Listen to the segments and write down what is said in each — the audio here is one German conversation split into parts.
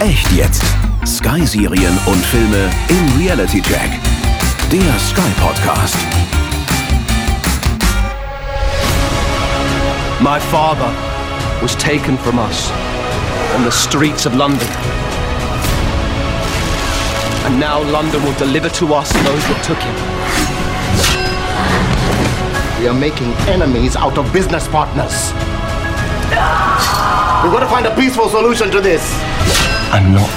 Echt jetzt. Sky-Serien und Filme im Reality Check. Der Sky Podcast. My father was taken from us on the streets of London. And now London will deliver to us those that took him. We are making enemies out of business partners. We've got to find a peaceful solution to this. I'm not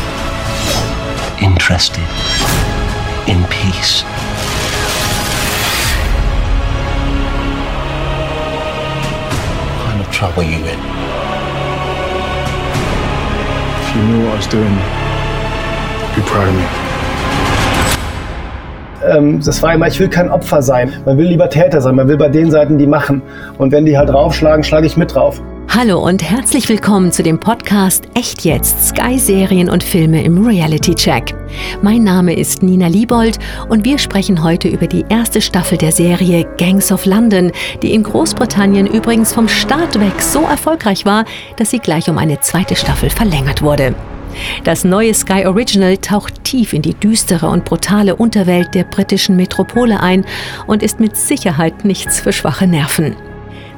interested in peace. What kind of trouble you in? If you knew what I was doing, you'd be proud of me. ähm, das war immer, ich will kein Opfer sein. Man will lieber Täter sein. Man will bei den Seiten, die machen. Und wenn die halt draufschlagen, schlage ich mit drauf. Hallo und herzlich willkommen zu dem Podcast Echt jetzt Sky-Serien und Filme im Reality Check. Mein Name ist Nina Liebold und wir sprechen heute über die erste Staffel der Serie Gangs of London, die in Großbritannien übrigens vom Start weg so erfolgreich war, dass sie gleich um eine zweite Staffel verlängert wurde. Das neue Sky Original taucht tief in die düstere und brutale Unterwelt der britischen Metropole ein und ist mit Sicherheit nichts für schwache Nerven.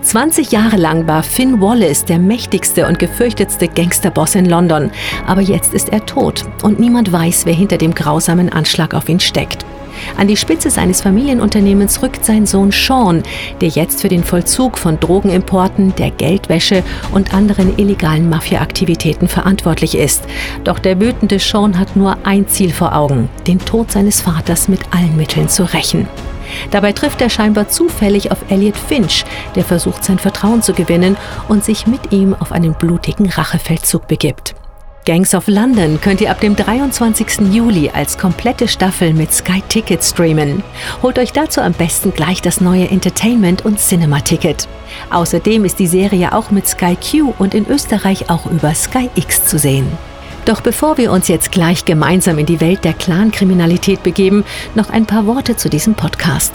20 Jahre lang war Finn Wallace der mächtigste und gefürchtetste Gangsterboss in London, aber jetzt ist er tot und niemand weiß, wer hinter dem grausamen Anschlag auf ihn steckt. An die Spitze seines Familienunternehmens rückt sein Sohn Sean, der jetzt für den Vollzug von Drogenimporten, der Geldwäsche und anderen illegalen Mafia-Aktivitäten verantwortlich ist. Doch der wütende Sean hat nur ein Ziel vor Augen, den Tod seines Vaters mit allen Mitteln zu rächen. Dabei trifft er scheinbar zufällig auf Elliot Finch, der versucht, sein Vertrauen zu gewinnen und sich mit ihm auf einen blutigen Rachefeldzug begibt. Gangs of London könnt ihr ab dem 23. Juli als komplette Staffel mit Sky Ticket streamen. Holt euch dazu am besten gleich das neue Entertainment- und Cinema-Ticket. Außerdem ist die Serie auch mit Sky Q und in Österreich auch über Sky X zu sehen. Doch bevor wir uns jetzt gleich gemeinsam in die Welt der Clankriminalität begeben, noch ein paar Worte zu diesem Podcast.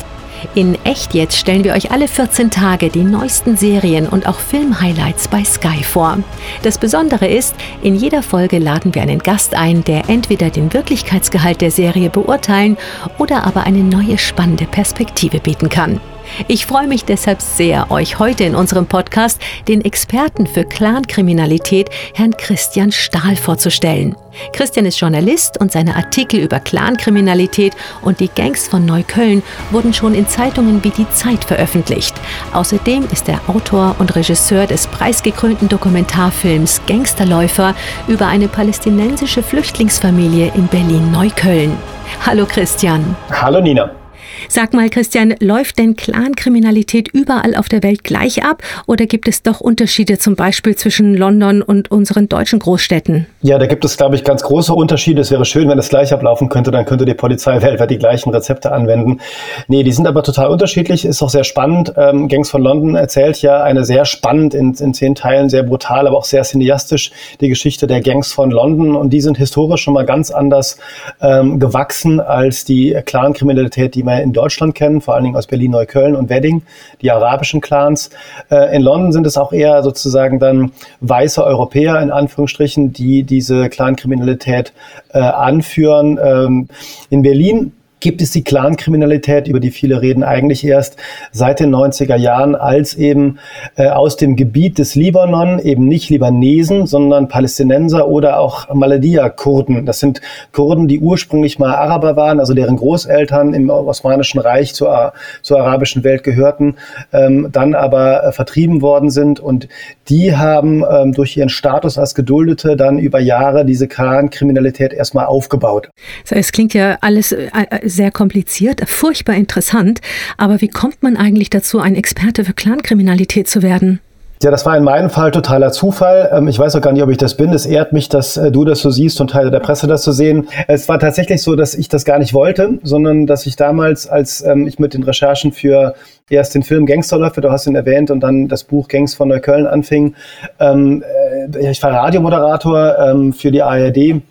In Echt jetzt stellen wir euch alle 14 Tage die neuesten Serien und auch Film-Highlights bei Sky vor. Das Besondere ist, in jeder Folge laden wir einen Gast ein, der entweder den Wirklichkeitsgehalt der Serie beurteilen oder aber eine neue spannende Perspektive bieten kann. Ich freue mich deshalb sehr, euch heute in unserem Podcast den Experten für Clankriminalität, Herrn Christian Stahl, vorzustellen. Christian ist Journalist und seine Artikel über Clankriminalität und die Gangs von Neukölln wurden schon in Zeitungen wie Die Zeit veröffentlicht. Außerdem ist er Autor und Regisseur des preisgekrönten Dokumentarfilms Gangsterläufer über eine palästinensische Flüchtlingsfamilie in Berlin-Neukölln. Hallo Christian. Hallo Nina. Sag mal, Christian, läuft denn Clankriminalität überall auf der Welt gleich ab oder gibt es doch Unterschiede zum Beispiel zwischen London und unseren deutschen Großstädten? Ja, da gibt es, glaube ich, ganz große Unterschiede. Es wäre schön, wenn es gleich ablaufen könnte, dann könnte die Polizei weltweit die gleichen Rezepte anwenden. Nee, die sind aber total unterschiedlich, ist auch sehr spannend. Ähm, Gangs von London erzählt ja eine sehr spannend, in, in zehn Teilen sehr brutal, aber auch sehr cineastisch die Geschichte der Gangs von London und die sind historisch schon mal ganz anders ähm, gewachsen als die Clankriminalität, die man in Deutschland kennen, vor allen Dingen aus Berlin, Neukölln und Wedding, die arabischen Clans. Äh, in London sind es auch eher sozusagen dann weiße Europäer in Anführungsstrichen, die diese Clankriminalität äh, anführen. Ähm, in Berlin gibt es die Clankriminalität, über die viele reden, eigentlich erst seit den 90er Jahren, als eben äh, aus dem Gebiet des Libanon eben nicht Libanesen, sondern Palästinenser oder auch Maladia-Kurden. Das sind Kurden, die ursprünglich mal Araber waren, also deren Großeltern im Osmanischen Reich zur, zur arabischen Welt gehörten, ähm, dann aber äh, vertrieben worden sind und die haben ähm, durch ihren Status als Geduldete dann über Jahre diese Clan-Kriminalität erstmal aufgebaut. Es klingt ja alles äh, sehr kompliziert, furchtbar interessant. Aber wie kommt man eigentlich dazu, ein Experte für Clankriminalität zu werden? Ja, das war in meinem Fall totaler Zufall. Ähm, ich weiß auch gar nicht, ob ich das bin. Es ehrt mich, dass äh, du das so siehst und Teile der Presse das so sehen. Es war tatsächlich so, dass ich das gar nicht wollte, sondern dass ich damals, als ähm, ich mit den Recherchen für erst den Film Gangsterläufe, du hast ihn erwähnt, und dann das Buch Gangs von Neukölln anfing, ähm, äh, ich war Radiomoderator für die ARD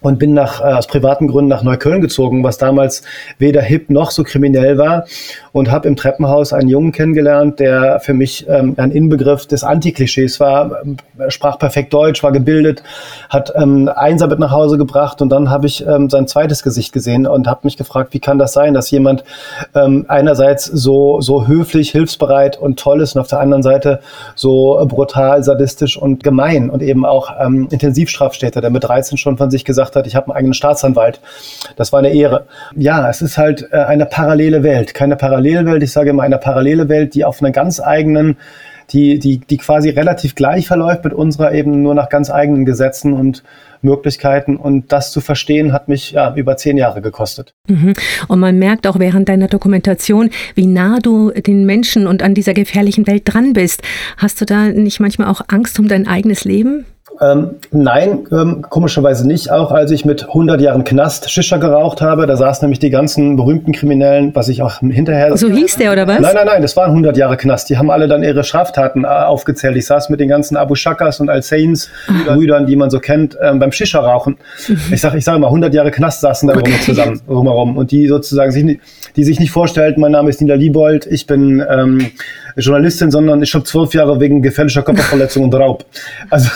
und bin nach, äh, aus privaten Gründen nach Neukölln gezogen, was damals weder hip noch so kriminell war. Und habe im Treppenhaus einen Jungen kennengelernt, der für mich ähm, ein Inbegriff des Antiklischees war, er sprach perfekt Deutsch, war gebildet, hat ähm, Einser mit nach Hause gebracht und dann habe ich ähm, sein zweites Gesicht gesehen und habe mich gefragt, wie kann das sein, dass jemand ähm, einerseits so, so höflich, hilfsbereit und toll ist und auf der anderen Seite so brutal, sadistisch und gemein und eben auch ähm, Intensivstrafstäter, der mit 13 schon von sich gesagt hat, ich habe einen eigenen Staatsanwalt. Das war eine Ehre. Ja, es ist halt äh, eine parallele Welt, keine Parallelwelt, ich sage immer eine parallele Welt, die auf einer ganz eigenen die, die, die quasi relativ gleich verläuft mit unserer eben nur nach ganz eigenen Gesetzen und Möglichkeiten. Und das zu verstehen, hat mich ja, über zehn Jahre gekostet. Mhm. Und man merkt auch während deiner Dokumentation, wie nah du den Menschen und an dieser gefährlichen Welt dran bist. Hast du da nicht manchmal auch Angst um dein eigenes Leben? Ähm, nein, ähm, komischerweise nicht. Auch als ich mit 100 Jahren Knast Shisha geraucht habe, da saßen nämlich die ganzen berühmten Kriminellen, was ich auch hinterher... So hieß der, oder was? Nein, nein, nein, das waren 100 Jahre Knast. Die haben alle dann ihre Straftaten äh, aufgezählt. Ich saß mit den ganzen Abu Shakas und Al-Sains, Brüdern, die man so kennt, ähm, beim Shisha rauchen. Mhm. Ich sage ich sag mal, 100 Jahre Knast saßen da okay. zusammen, rumherum. Und die sozusagen sich, die sich nicht vorstellten, mein Name ist Nina Liebold, ich bin... Ähm, Journalistin, sondern ich habe zwölf Jahre wegen gefährlicher Körperverletzung und Raub. Also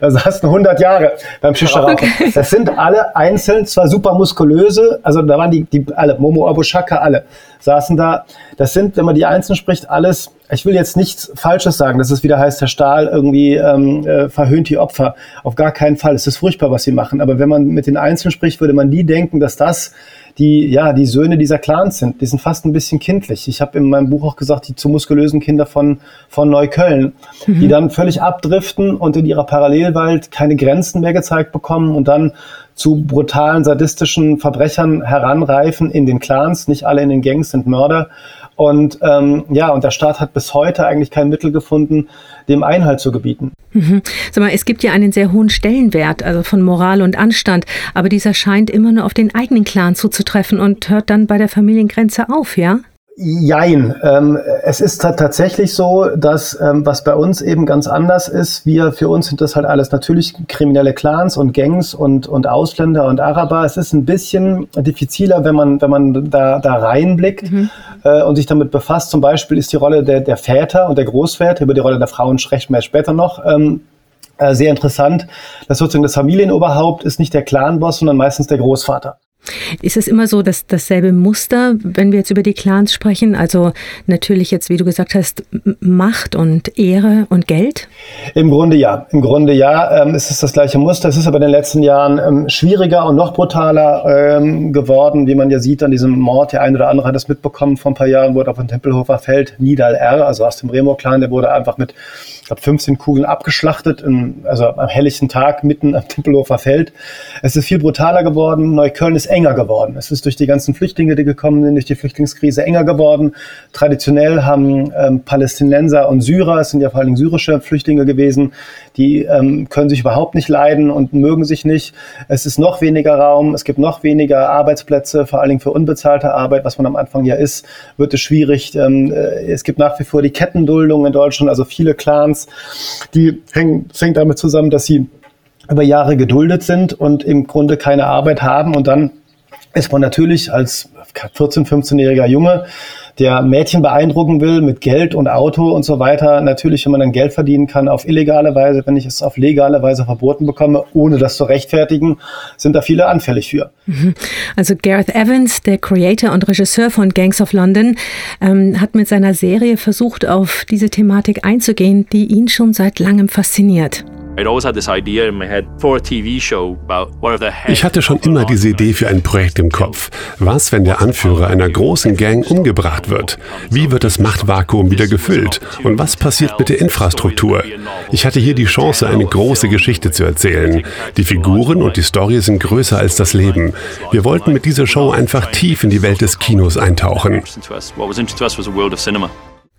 da saßen 100 Jahre beim Shisha okay. Das sind alle einzeln, zwar super muskulöse, also da waren die, die alle, Momo Abushaka, alle saßen da. Das sind, wenn man die einzeln spricht, alles, ich will jetzt nichts Falsches sagen, dass es wieder heißt, der Stahl irgendwie ähm, äh, verhöhnt die Opfer. Auf gar keinen Fall. Es ist furchtbar, was sie machen. Aber wenn man mit den Einzelnen spricht, würde man nie denken, dass das die, ja, die Söhne dieser Clans sind. Die sind fast ein bisschen kindlich. Ich habe in meinem Buch auch gesagt, die zu muskulösen Kinder von, von Neukölln, mhm. die dann völlig abdriften und in ihrer Parallelwelt keine Grenzen mehr gezeigt bekommen und dann zu brutalen, sadistischen Verbrechern heranreifen in den Clans. Nicht alle in den Gangs sind Mörder. Und ähm, ja, und der Staat hat bis heute eigentlich kein Mittel gefunden, dem Einhalt zu gebieten. Mhm. Sag mal, es gibt ja einen sehr hohen Stellenwert, also von Moral und Anstand, aber dieser scheint immer nur auf den eigenen Clan zuzutreffen und hört dann bei der Familiengrenze auf, ja? Jein. Ähm, es ist tatsächlich so, dass ähm, was bei uns eben ganz anders ist, wir für uns sind das halt alles natürlich kriminelle Clans und Gangs und, und Ausländer und Araber. Es ist ein bisschen diffiziler, wenn man, wenn man da, da reinblickt mhm. äh, und sich damit befasst. Zum Beispiel ist die Rolle der, der Väter und der Großväter, über die Rolle der Frauen sprechen wir später noch. Ähm, äh, sehr interessant, dass sozusagen das Familienoberhaupt ist nicht der Clanboss, sondern meistens der Großvater. Ist es immer so, dass dasselbe Muster, wenn wir jetzt über die Clans sprechen? Also natürlich jetzt, wie du gesagt hast, Macht und Ehre und Geld? Im Grunde ja. Im Grunde ja. Ähm, es ist das gleiche Muster. Es ist aber in den letzten Jahren ähm, schwieriger und noch brutaler ähm, geworden, wie man ja sieht an diesem Mord. Der eine oder andere hat es mitbekommen. Vor ein paar Jahren wurde auf dem Tempelhofer Feld Nidal R., also aus dem Remo-Clan, der wurde einfach mit glaube 15 Kugeln abgeschlachtet, in, also am helllichten Tag mitten am Tempelhofer Feld. Es ist viel brutaler geworden. Neukölln ist enger geworden. Es ist durch die ganzen Flüchtlinge, die gekommen sind, durch die Flüchtlingskrise enger geworden. Traditionell haben ähm, Palästinenser und Syrer, es sind ja vor allem syrische Flüchtlinge gewesen, die ähm, können sich überhaupt nicht leiden und mögen sich nicht. Es ist noch weniger Raum, es gibt noch weniger Arbeitsplätze, vor Dingen für unbezahlte Arbeit, was man am Anfang ja ist, wird es schwierig. Ähm, äh, es gibt nach wie vor die Kettenduldung in Deutschland, also viele Clans, die hängen, fängt damit zusammen, dass sie über Jahre geduldet sind und im Grunde keine Arbeit haben und dann ist man natürlich als 14-, 15-jähriger Junge der Mädchen beeindrucken will mit Geld und Auto und so weiter, natürlich, wenn man dann Geld verdienen kann auf illegale Weise, wenn ich es auf legale Weise verboten bekomme, ohne das zu rechtfertigen, sind da viele anfällig für. Mhm. Also Gareth Evans, der Creator und Regisseur von Gangs of London, ähm, hat mit seiner Serie versucht, auf diese Thematik einzugehen, die ihn schon seit langem fasziniert. Ich hatte schon immer diese Idee für ein Projekt im Kopf. Was, wenn der Anführer einer großen Gang umgebracht wird? Wie wird das Machtvakuum wieder gefüllt? Und was passiert mit der Infrastruktur? Ich hatte hier die Chance, eine große Geschichte zu erzählen. Die Figuren und die Story sind größer als das Leben. Wir wollten mit dieser Show einfach tief in die Welt des Kinos eintauchen.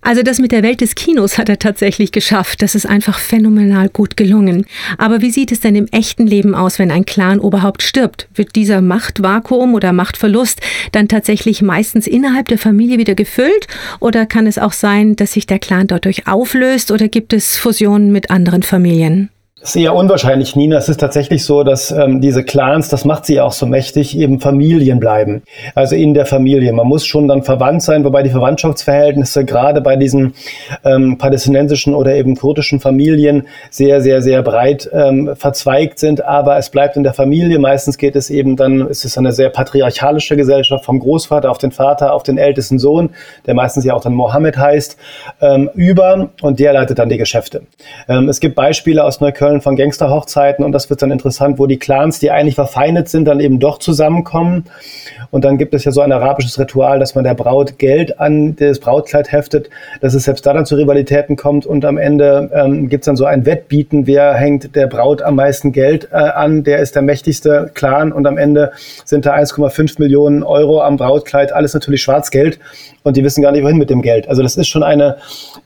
Also das mit der Welt des Kinos hat er tatsächlich geschafft. Das ist einfach phänomenal gut gelungen. Aber wie sieht es denn im echten Leben aus, wenn ein Clan-Oberhaupt stirbt? Wird dieser Machtvakuum oder Machtverlust dann tatsächlich meistens innerhalb der Familie wieder gefüllt? Oder kann es auch sein, dass sich der Clan dadurch auflöst? Oder gibt es Fusionen mit anderen Familien? Das ist eher unwahrscheinlich, Nina. Es ist tatsächlich so, dass ähm, diese Clans, das macht sie auch so mächtig, eben Familien bleiben. Also in der Familie. Man muss schon dann verwandt sein, wobei die Verwandtschaftsverhältnisse gerade bei diesen ähm, palästinensischen oder eben kurdischen Familien sehr, sehr, sehr breit ähm, verzweigt sind. Aber es bleibt in der Familie. Meistens geht es eben dann, es ist eine sehr patriarchalische Gesellschaft vom Großvater auf den Vater, auf den ältesten Sohn, der meistens ja auch dann Mohammed heißt, ähm, über und der leitet dann die Geschäfte. Ähm, es gibt Beispiele aus Neukölln, Köln von Gangsterhochzeiten und das wird dann interessant, wo die Clans, die eigentlich verfeindet sind, dann eben doch zusammenkommen. Und dann gibt es ja so ein arabisches Ritual, dass man der Braut Geld an das Brautkleid heftet, dass es selbst da dann zu Rivalitäten kommt und am Ende ähm, gibt es dann so ein Wettbieten, wer hängt der Braut am meisten Geld äh, an, der ist der mächtigste Clan und am Ende sind da 1,5 Millionen Euro am Brautkleid, alles natürlich Schwarzgeld und die wissen gar nicht, wohin mit dem Geld. Also das ist schon eine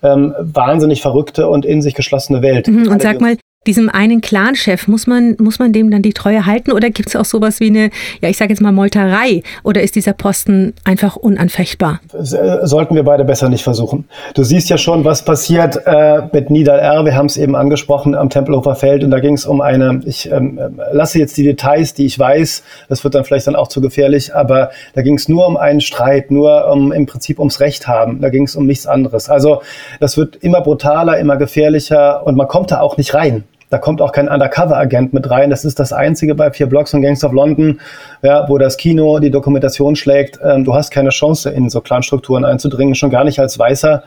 ähm, wahnsinnig verrückte und in sich geschlossene Welt. Mhm, und sag mal, diesem einen Clanchef, muss man, muss man dem dann die Treue halten oder gibt es auch sowas wie eine, ja ich sage jetzt mal Molterei oder ist dieser Posten einfach unanfechtbar? Äh, sollten wir beide besser nicht versuchen. Du siehst ja schon, was passiert äh, mit Nidal R, wir haben es eben angesprochen am Tempelhofer Feld und da ging es um eine, ich ähm, lasse jetzt die Details, die ich weiß, das wird dann vielleicht dann auch zu gefährlich, aber da ging es nur um einen Streit, nur um im Prinzip ums Recht haben, da ging es um nichts anderes. Also das wird immer brutaler, immer gefährlicher und man kommt da auch nicht rein. Da kommt auch kein Undercover-Agent mit rein. Das ist das Einzige bei vier Blocks und Gangs of London, ja, wo das Kino die Dokumentation schlägt. Ähm, du hast keine Chance, in so Clanstrukturen einzudringen, schon gar nicht als Weißer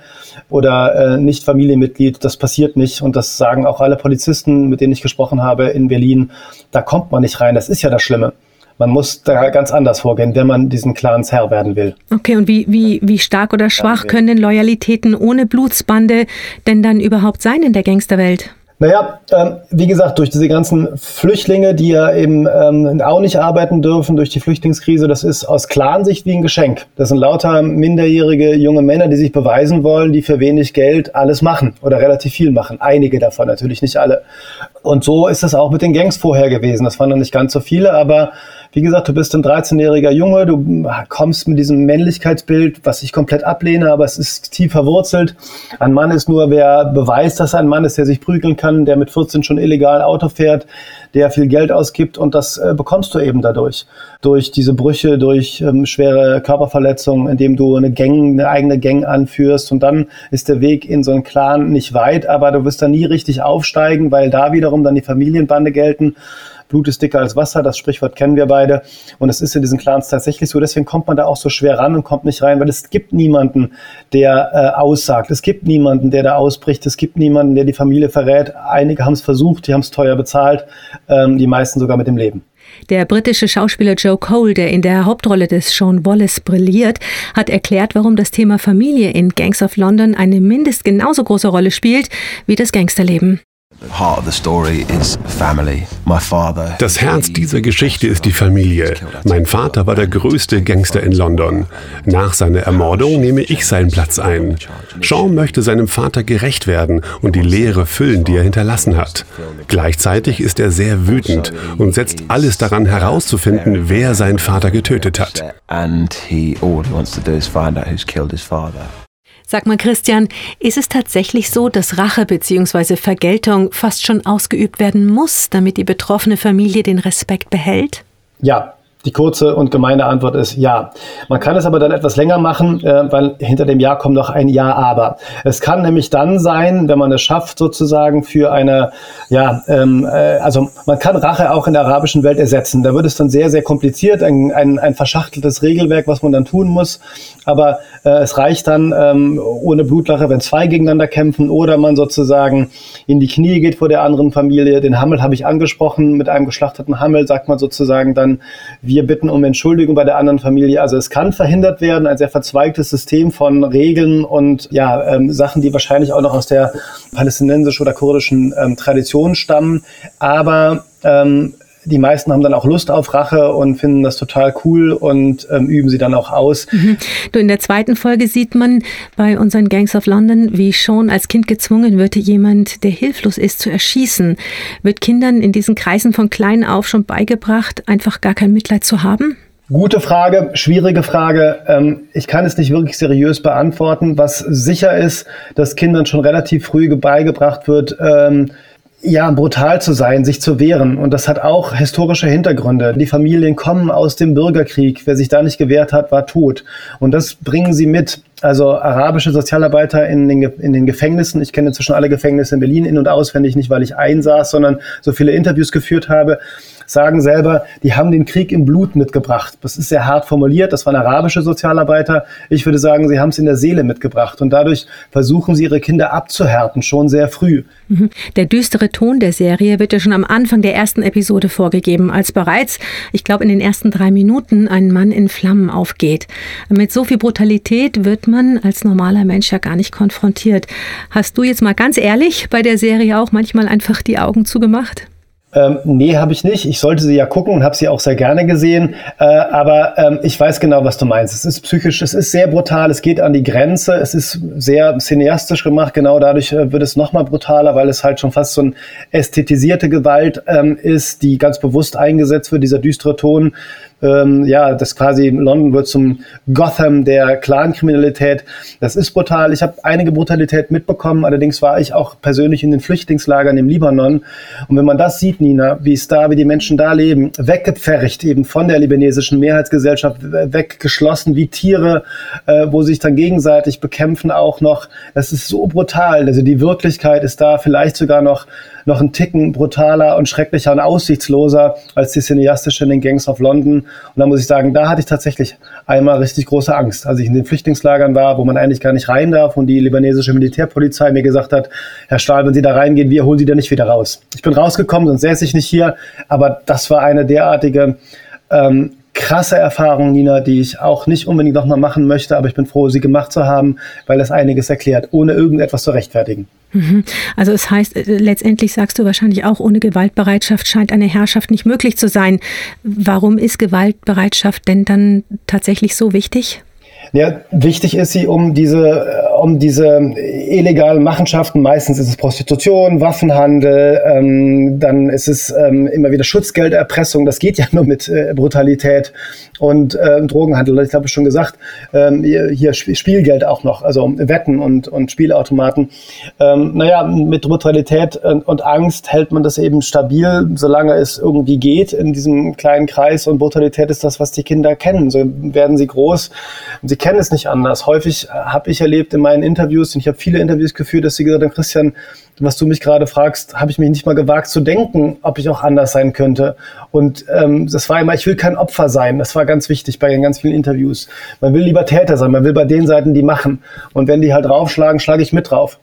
oder äh, nicht Familienmitglied. Das passiert nicht. Und das sagen auch alle Polizisten, mit denen ich gesprochen habe in Berlin. Da kommt man nicht rein. Das ist ja das Schlimme. Man muss da ganz anders vorgehen, wenn man diesen Clans Herr werden will. Okay, und wie, wie, wie stark oder schwach können denn Loyalitäten ohne Blutsbande denn dann überhaupt sein in der Gangsterwelt? Naja, ähm, wie gesagt, durch diese ganzen Flüchtlinge, die ja eben ähm, auch nicht arbeiten dürfen, durch die Flüchtlingskrise, das ist aus Clansicht wie ein Geschenk. Das sind lauter minderjährige junge Männer, die sich beweisen wollen, die für wenig Geld alles machen oder relativ viel machen. Einige davon, natürlich nicht alle. Und so ist es auch mit den Gangs vorher gewesen. Das waren dann nicht ganz so viele, aber wie gesagt, du bist ein 13-jähriger Junge, du kommst mit diesem Männlichkeitsbild, was ich komplett ablehne, aber es ist tief verwurzelt. Ein Mann ist nur, wer beweist, dass er ein Mann ist, der sich prügeln kann, der mit 14 schon illegal Auto fährt, der viel Geld ausgibt und das äh, bekommst du eben dadurch. Durch diese Brüche, durch ähm, schwere Körperverletzungen, indem du eine Gang, eine eigene Gang anführst und dann ist der Weg in so einen Clan nicht weit, aber du wirst da nie richtig aufsteigen, weil da wiederum dann die Familienbande gelten. Blut ist dicker als Wasser, das Sprichwort kennen wir beide. Und es ist in diesen Clans tatsächlich so. Deswegen kommt man da auch so schwer ran und kommt nicht rein, weil es gibt niemanden, der äh, aussagt. Es gibt niemanden, der da ausbricht. Es gibt niemanden, der die Familie verrät. Einige haben es versucht, die haben es teuer bezahlt, ähm, die meisten sogar mit dem Leben. Der britische Schauspieler Joe Cole, der in der Hauptrolle des Sean Wallace brilliert, hat erklärt, warum das Thema Familie in Gangs of London eine mindest genauso große Rolle spielt wie das Gangsterleben. Das Herz dieser Geschichte ist die Familie. Mein Vater war der größte Gangster in London. Nach seiner Ermordung nehme ich seinen Platz ein. Sean möchte seinem Vater gerecht werden und die Leere füllen, die er hinterlassen hat. Gleichzeitig ist er sehr wütend und setzt alles daran herauszufinden, wer seinen Vater getötet hat. Sag mal, Christian, ist es tatsächlich so, dass Rache bzw. Vergeltung fast schon ausgeübt werden muss, damit die betroffene Familie den Respekt behält? Ja, die kurze und gemeine Antwort ist ja. Man kann es aber dann etwas länger machen, äh, weil hinter dem Ja kommt noch ein Ja, aber. Es kann nämlich dann sein, wenn man es schafft, sozusagen für eine, ja, ähm, äh, also man kann Rache auch in der arabischen Welt ersetzen. Da wird es dann sehr, sehr kompliziert, ein, ein, ein verschachteltes Regelwerk, was man dann tun muss. Aber äh, es reicht dann ähm, ohne Blutlache, wenn zwei gegeneinander kämpfen oder man sozusagen in die Knie geht vor der anderen Familie. Den Hammel habe ich angesprochen. Mit einem geschlachteten Hammel sagt man sozusagen dann, wir wir bitten um Entschuldigung bei der anderen Familie. Also es kann verhindert werden, ein sehr verzweigtes System von Regeln und ja, ähm, Sachen, die wahrscheinlich auch noch aus der palästinensischen oder kurdischen ähm, Tradition stammen. Aber ähm, die meisten haben dann auch Lust auf Rache und finden das total cool und ähm, üben sie dann auch aus. Mhm. Du, in der zweiten Folge sieht man bei unseren Gangs of London, wie schon als Kind gezwungen wird, jemand, der hilflos ist, zu erschießen. Wird Kindern in diesen Kreisen von klein auf schon beigebracht, einfach gar kein Mitleid zu haben? Gute Frage, schwierige Frage. Ähm, ich kann es nicht wirklich seriös beantworten. Was sicher ist, dass Kindern schon relativ früh beigebracht wird, ähm, ja, brutal zu sein, sich zu wehren. Und das hat auch historische Hintergründe. Die Familien kommen aus dem Bürgerkrieg. Wer sich da nicht gewehrt hat, war tot. Und das bringen sie mit. Also arabische Sozialarbeiter in den, in den Gefängnissen. Ich kenne inzwischen alle Gefängnisse in Berlin in- und auswendig, nicht weil ich einsaß, sondern so viele Interviews geführt habe sagen selber, die haben den Krieg im Blut mitgebracht. Das ist sehr hart formuliert, das waren arabische Sozialarbeiter. Ich würde sagen, sie haben es in der Seele mitgebracht und dadurch versuchen sie ihre Kinder abzuhärten, schon sehr früh. Mhm. Der düstere Ton der Serie wird ja schon am Anfang der ersten Episode vorgegeben, als bereits, ich glaube, in den ersten drei Minuten ein Mann in Flammen aufgeht. Mit so viel Brutalität wird man als normaler Mensch ja gar nicht konfrontiert. Hast du jetzt mal ganz ehrlich bei der Serie auch manchmal einfach die Augen zugemacht? Ähm, nee, habe ich nicht. Ich sollte sie ja gucken und habe sie auch sehr gerne gesehen. Äh, aber ähm, ich weiß genau, was du meinst. Es ist psychisch, es ist sehr brutal, es geht an die Grenze, es ist sehr cineastisch gemacht. Genau dadurch äh, wird es nochmal brutaler, weil es halt schon fast so eine ästhetisierte Gewalt ähm, ist, die ganz bewusst eingesetzt wird, dieser düstere Ton ähm, ja, das quasi London wird zum Gotham der Clankriminalität. Das ist brutal. Ich habe einige Brutalität mitbekommen. Allerdings war ich auch persönlich in den Flüchtlingslagern im Libanon. Und wenn man das sieht, Nina, wie es da, wie die Menschen da leben, weggepfercht eben von der libanesischen Mehrheitsgesellschaft, weggeschlossen wie Tiere, äh, wo sich dann gegenseitig bekämpfen auch noch. Das ist so brutal. Also die Wirklichkeit ist da vielleicht sogar noch noch ein Ticken brutaler und schrecklicher und aussichtsloser als die cineastische in den Gangs of London. Und da muss ich sagen, da hatte ich tatsächlich einmal richtig große Angst, als ich in den Flüchtlingslagern war, wo man eigentlich gar nicht rein darf und die libanesische Militärpolizei mir gesagt hat, Herr Stahl, wenn Sie da reingehen, wir holen Sie da nicht wieder raus. Ich bin rausgekommen, sonst säße ich nicht hier, aber das war eine derartige ähm, krasse Erfahrung, Nina, die ich auch nicht unbedingt nochmal machen möchte, aber ich bin froh, sie gemacht zu haben, weil das einiges erklärt, ohne irgendetwas zu rechtfertigen. Mhm. Also es heißt, äh, letztendlich sagst du wahrscheinlich auch, ohne Gewaltbereitschaft scheint eine Herrschaft nicht möglich zu sein. Warum ist Gewaltbereitschaft denn dann tatsächlich so wichtig? Ja, wichtig ist sie, um diese, äh, um diese illegalen Machenschaften, meistens ist es Prostitution, Waffenhandel, ähm, dann ist es ähm, immer wieder Schutzgelderpressung, das geht ja nur mit äh, Brutalität und äh, Drogenhandel, ich habe schon gesagt, ähm, hier Spielgeld auch noch, also Wetten und, und Spielautomaten. Ähm, naja, mit Brutalität und, und Angst hält man das eben stabil, solange es irgendwie geht in diesem kleinen Kreis und Brutalität ist das, was die Kinder kennen. So werden sie groß. Sie kennen es nicht anders. Häufig äh, habe ich erlebt in meinen Interviews, und ich habe viele Interviews geführt, dass sie gesagt haben, Christian, was du mich gerade fragst, habe ich mich nicht mal gewagt zu denken, ob ich auch anders sein könnte. Und ähm, das war immer, ich will kein Opfer sein. Das war ganz wichtig bei den ganz vielen Interviews. Man will lieber Täter sein, man will bei den Seiten, die machen. Und wenn die halt draufschlagen, schlage ich mit drauf.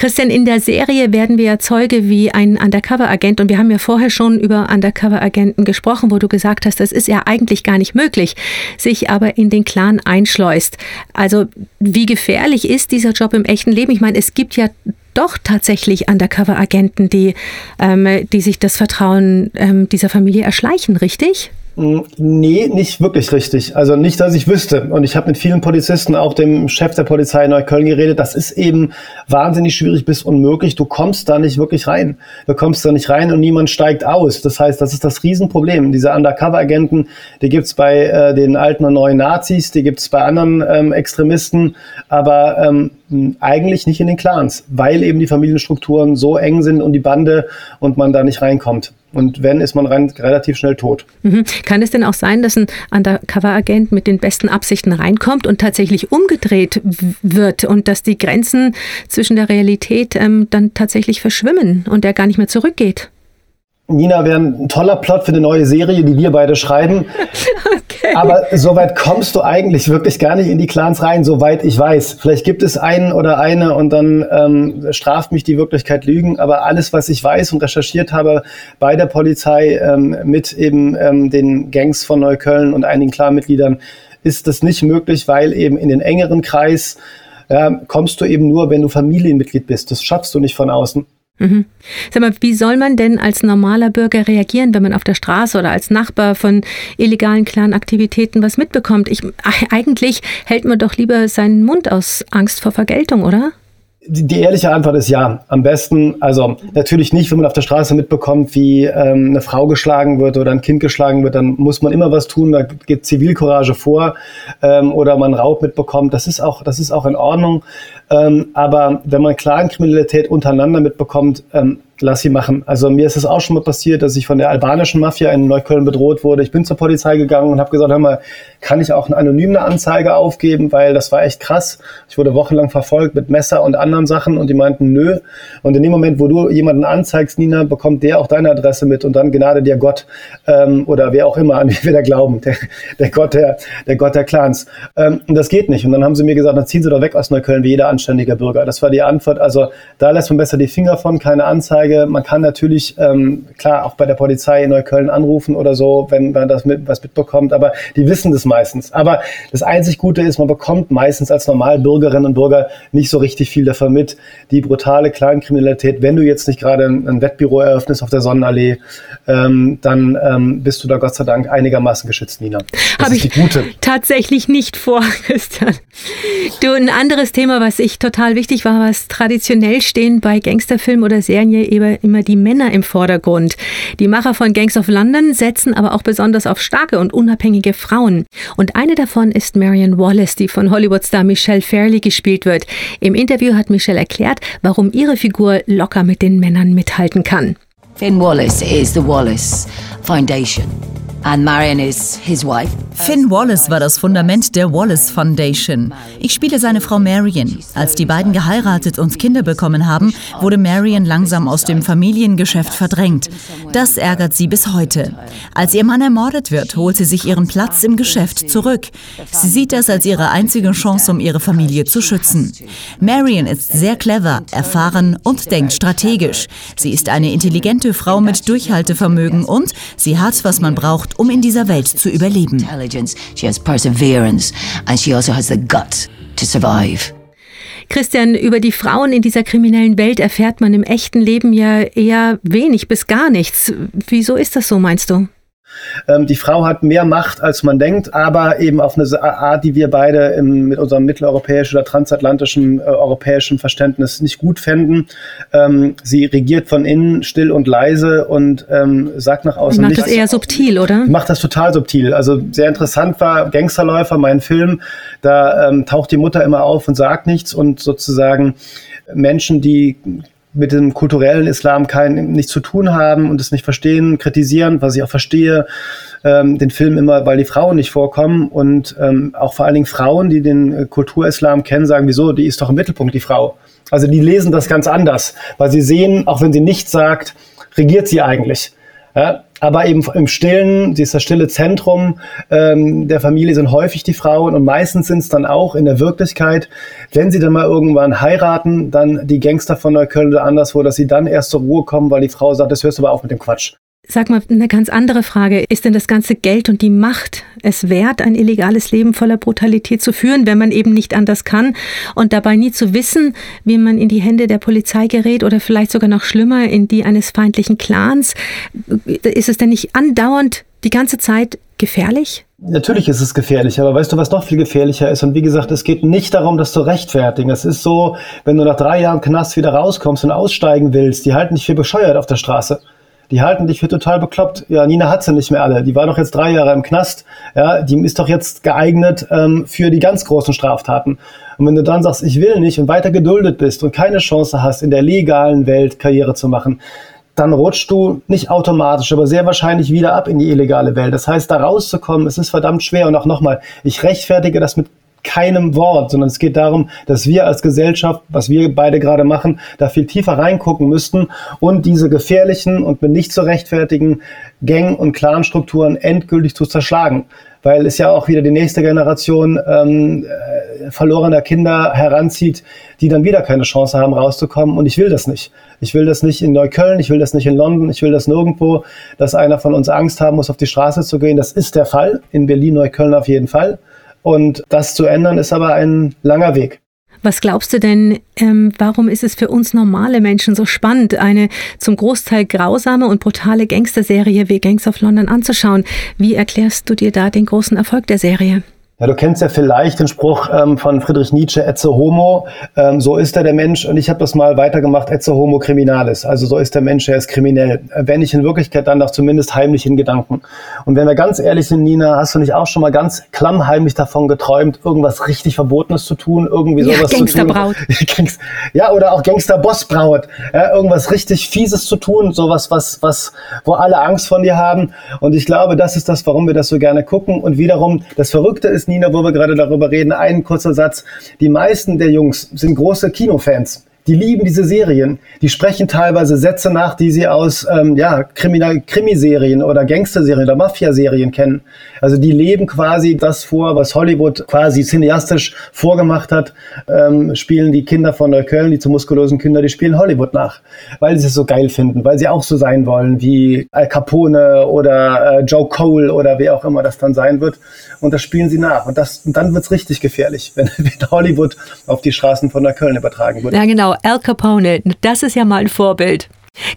Christian, in der Serie werden wir ja Zeuge wie ein Undercover-Agent und wir haben ja vorher schon über Undercover-Agenten gesprochen, wo du gesagt hast, das ist ja eigentlich gar nicht möglich, sich aber in den Clan einschleust. Also wie gefährlich ist dieser Job im echten Leben? Ich meine, es gibt ja doch tatsächlich Undercover-Agenten, die, ähm, die sich das Vertrauen ähm, dieser Familie erschleichen, richtig? Nee, nicht wirklich richtig. Also nicht, dass ich wüsste. Und ich habe mit vielen Polizisten, auch dem Chef der Polizei in Neukölln geredet. Das ist eben wahnsinnig schwierig bis unmöglich. Du kommst da nicht wirklich rein. Du kommst da nicht rein und niemand steigt aus. Das heißt, das ist das Riesenproblem. Diese Undercover-Agenten, die gibt's bei äh, den alten und neuen Nazis, die gibt's bei anderen ähm, Extremisten, aber ähm, eigentlich nicht in den Clans, weil eben die Familienstrukturen so eng sind und die Bande und man da nicht reinkommt. Und wenn, ist man rein, relativ schnell tot. Mhm. Kann es denn auch sein, dass ein Undercover-Agent mit den besten Absichten reinkommt und tatsächlich umgedreht wird und dass die Grenzen zwischen der Realität ähm, dann tatsächlich verschwimmen und er gar nicht mehr zurückgeht? Nina wäre ein toller Plot für eine neue Serie, die wir beide schreiben. Aber soweit kommst du eigentlich wirklich gar nicht in die Clans rein, soweit ich weiß. Vielleicht gibt es einen oder eine und dann ähm, straft mich die Wirklichkeit Lügen. Aber alles, was ich weiß und recherchiert habe bei der Polizei ähm, mit eben ähm, den Gangs von Neukölln und einigen Clanmitgliedern, ist das nicht möglich, weil eben in den engeren Kreis äh, kommst du eben nur, wenn du Familienmitglied bist. Das schaffst du nicht von außen. Mhm. Sag mal, wie soll man denn als normaler Bürger reagieren, wenn man auf der Straße oder als Nachbar von illegalen Clan-Aktivitäten was mitbekommt? Ich, eigentlich hält man doch lieber seinen Mund aus Angst vor Vergeltung, oder? Die, die, ehrliche Antwort ist ja. Am besten, also natürlich nicht, wenn man auf der Straße mitbekommt, wie ähm, eine Frau geschlagen wird oder ein Kind geschlagen wird, dann muss man immer was tun, da geht Zivilcourage vor ähm, oder man Raub mitbekommt. Das ist auch, das ist auch in Ordnung. Ähm, aber wenn man Clankriminalität untereinander mitbekommt, ähm, lass sie machen. Also mir ist es auch schon mal passiert, dass ich von der albanischen Mafia in Neukölln bedroht wurde. Ich bin zur Polizei gegangen und habe gesagt, hör mal, kann ich auch eine anonyme Anzeige aufgeben, weil das war echt krass. Ich wurde wochenlang verfolgt mit Messer und anderen Sachen und die meinten, nö. Und in dem Moment, wo du jemanden anzeigst, Nina, bekommt der auch deine Adresse mit und dann gnade dir Gott ähm, oder wer auch immer, an wie wir da glauben, der, der, Gott der, der Gott der Clans. Ähm, und das geht nicht. Und dann haben sie mir gesagt, dann ziehen sie doch weg aus Neukölln wie jeder anständige Bürger. Das war die Antwort. Also da lässt man besser die Finger von, keine Anzeige. Man kann natürlich, ähm, klar, auch bei der Polizei in Neukölln anrufen oder so, wenn man das mit, was mitbekommt, aber die wissen das meistens. Aber das einzig Gute ist, man bekommt meistens als Normalbürgerinnen und Bürger nicht so richtig viel davon mit. Die brutale Kleinkriminalität, wenn du jetzt nicht gerade ein, ein Wettbüro eröffnest auf der Sonnenallee, ähm, dann ähm, bist du da Gott sei Dank einigermaßen geschützt, Nina. Habe ich gute. tatsächlich nicht vor, Christian. Du, ein anderes Thema, was ich total wichtig war, was traditionell stehen bei Gangsterfilmen oder Serien immer die Männer im Vordergrund. Die Macher von Gangs of London setzen aber auch besonders auf starke und unabhängige Frauen. Und eine davon ist Marion Wallace, die von Hollywood-Star Michelle Fairley gespielt wird. Im Interview hat Michelle erklärt, warum ihre Figur locker mit den Männern mithalten kann. Finn Wallace is the Wallace Foundation. And Marion is his wife. Finn Wallace war das Fundament der Wallace Foundation. Ich spiele seine Frau Marion. Als die beiden geheiratet und Kinder bekommen haben, wurde Marion langsam aus dem Familiengeschäft verdrängt. Das ärgert sie bis heute. Als ihr Mann ermordet wird, holt sie sich ihren Platz im Geschäft zurück. Sie sieht das als ihre einzige Chance, um ihre Familie zu schützen. Marion ist sehr clever, erfahren und denkt strategisch. Sie ist eine intelligente Frau mit Durchhaltevermögen und sie hat, was man braucht, braucht, um in dieser Welt zu überleben. She has perseverance and she also has the gut to survive. Christian, über die Frauen in dieser kriminellen Welt erfährt man im echten Leben ja eher wenig bis gar nichts. Wieso ist das so, meinst du? Ähm, die Frau hat mehr Macht, als man denkt, aber eben auf eine Art, die wir beide im, mit unserem mitteleuropäischen oder transatlantischen äh, europäischen Verständnis nicht gut fänden. Ähm, sie regiert von innen still und leise und ähm, sagt nach außen macht nichts. Macht das eher subtil, oder? Macht das total subtil. Also sehr interessant war Gangsterläufer, mein Film. Da ähm, taucht die Mutter immer auf und sagt nichts und sozusagen Menschen, die mit dem kulturellen Islam kein, nichts zu tun haben und es nicht verstehen, kritisieren, was ich auch verstehe, ähm, den Film immer, weil die Frauen nicht vorkommen und ähm, auch vor allen Dingen Frauen, die den äh, Kulturislam kennen, sagen, wieso, die ist doch im Mittelpunkt, die Frau. Also die lesen das ganz anders, weil sie sehen, auch wenn sie nichts sagt, regiert sie eigentlich. Ja, aber eben im Stillen, dieses stille Zentrum ähm, der Familie sind häufig die Frauen und meistens sind es dann auch in der Wirklichkeit, wenn sie dann mal irgendwann heiraten, dann die Gangster von Neukölln oder anderswo, dass sie dann erst zur Ruhe kommen, weil die Frau sagt, das hörst du aber auf mit dem Quatsch. Sag mal, eine ganz andere Frage. Ist denn das ganze Geld und die Macht es wert, ein illegales Leben voller Brutalität zu führen, wenn man eben nicht anders kann und dabei nie zu wissen, wie man in die Hände der Polizei gerät oder vielleicht sogar noch schlimmer in die eines feindlichen Clans? Ist es denn nicht andauernd die ganze Zeit gefährlich? Natürlich ist es gefährlich, aber weißt du, was noch viel gefährlicher ist? Und wie gesagt, es geht nicht darum, das zu rechtfertigen. Es ist so, wenn du nach drei Jahren Knast wieder rauskommst und aussteigen willst, die halten dich für bescheuert auf der Straße die halten dich für total bekloppt. Ja, Nina hat sie nicht mehr alle. Die war doch jetzt drei Jahre im Knast. Ja, die ist doch jetzt geeignet ähm, für die ganz großen Straftaten. Und wenn du dann sagst, ich will nicht und weiter geduldet bist und keine Chance hast, in der legalen Welt Karriere zu machen, dann rutschst du nicht automatisch, aber sehr wahrscheinlich wieder ab in die illegale Welt. Das heißt, da rauszukommen, es ist verdammt schwer. Und auch nochmal, ich rechtfertige das mit keinem Wort, sondern es geht darum, dass wir als Gesellschaft, was wir beide gerade machen, da viel tiefer reingucken müssten und diese gefährlichen und mit nicht zu rechtfertigen Gang- und Clanstrukturen endgültig zu zerschlagen. Weil es ja auch wieder die nächste Generation ähm, äh, verlorener Kinder heranzieht, die dann wieder keine Chance haben, rauszukommen. Und ich will das nicht. Ich will das nicht in Neukölln, ich will das nicht in London, ich will das nirgendwo, dass einer von uns Angst haben muss, auf die Straße zu gehen. Das ist der Fall. In Berlin, Neukölln auf jeden Fall. Und das zu ändern, ist aber ein langer Weg. Was glaubst du denn, ähm, warum ist es für uns normale Menschen so spannend, eine zum Großteil grausame und brutale Gangsterserie wie Gangs of London anzuschauen? Wie erklärst du dir da den großen Erfolg der Serie? Ja, du kennst ja vielleicht den Spruch ähm, von Friedrich Nietzsche, Etze Homo, ähm, so ist er der Mensch. Und ich habe das mal weitergemacht, Etze Homo criminalis. Also so ist der Mensch, er ist kriminell. Äh, wenn nicht in Wirklichkeit, dann doch zumindest heimlich in Gedanken. Und wenn wir ganz ehrlich sind, Nina, hast du nicht auch schon mal ganz klammheimlich davon geträumt, irgendwas richtig Verbotenes zu tun? Irgendwie sowas ja, Gangsterbraut. zu tun? ja, oder auch Gangsterbossbraut. Ja, irgendwas richtig Fieses zu tun, sowas, was, was, wo alle Angst von dir haben. Und ich glaube, das ist das, warum wir das so gerne gucken. Und wiederum, das Verrückte ist, Nina, wo wir gerade darüber reden, ein kurzer Satz. Die meisten der Jungs sind große Kinofans die lieben diese Serien. Die sprechen teilweise Sätze nach, die sie aus ähm, ja, Kriminal Krimiserien oder Gangsterserien oder Mafia-Serien kennen. Also die leben quasi das vor, was Hollywood quasi cineastisch vorgemacht hat, ähm, spielen die Kinder von Neukölln, die zu muskulosen Kinder, die spielen Hollywood nach, weil sie es so geil finden, weil sie auch so sein wollen wie Al Capone oder äh, Joe Cole oder wer auch immer das dann sein wird. Und das spielen sie nach. Und, das, und dann wird's richtig gefährlich, wenn, wenn Hollywood auf die Straßen von Neukölln übertragen wird. Ja, genau. Al Capone, das ist ja mal ein Vorbild.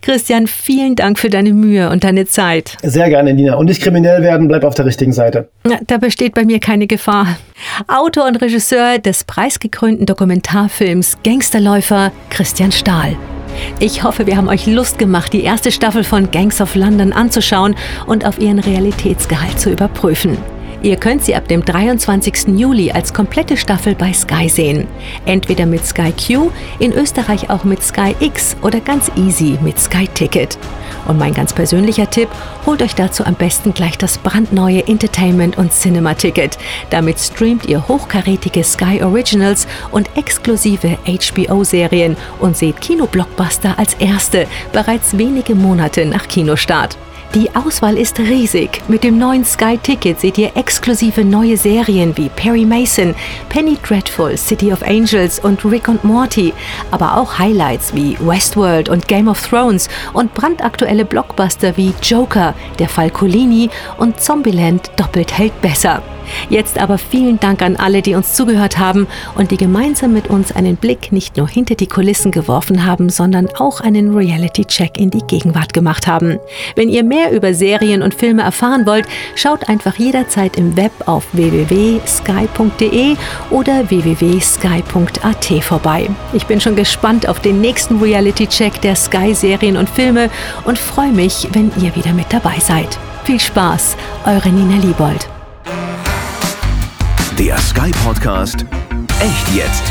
Christian, vielen Dank für deine Mühe und deine Zeit. Sehr gerne, Nina. Und nicht kriminell werden, bleib auf der richtigen Seite. Da besteht bei mir keine Gefahr. Autor und Regisseur des preisgekrönten Dokumentarfilms Gangsterläufer Christian Stahl. Ich hoffe, wir haben euch Lust gemacht, die erste Staffel von Gangs of London anzuschauen und auf ihren Realitätsgehalt zu überprüfen. Ihr könnt sie ab dem 23. Juli als komplette Staffel bei Sky sehen. Entweder mit Sky Q, in Österreich auch mit Sky X oder ganz easy mit Sky Ticket. Und mein ganz persönlicher Tipp, holt euch dazu am besten gleich das brandneue Entertainment und Cinema Ticket. Damit streamt ihr hochkarätige Sky Originals und exklusive HBO-Serien und seht Kinoblockbuster als erste, bereits wenige Monate nach Kinostart. Die Auswahl ist riesig. Mit dem neuen Sky Ticket seht ihr exklusive neue Serien wie Perry Mason, Penny Dreadful, City of Angels und Rick und Morty, aber auch Highlights wie Westworld und Game of Thrones und brandaktuelle Blockbuster wie Joker, Der Fall Colini und Zombieland doppelt hält besser. Jetzt aber vielen Dank an alle, die uns zugehört haben und die gemeinsam mit uns einen Blick nicht nur hinter die Kulissen geworfen haben, sondern auch einen Reality-Check in die Gegenwart gemacht haben. Wenn ihr mehr über Serien und Filme erfahren wollt, schaut einfach jederzeit im Web auf www.sky.de oder www.sky.at vorbei. Ich bin schon gespannt auf den nächsten Reality-Check der Sky-Serien und Filme und freue mich, wenn ihr wieder mit dabei seid. Viel Spaß, eure Nina Liebold. Der Sky Podcast Echt jetzt.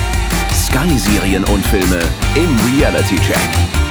Sky Serien und Filme im Reality Check.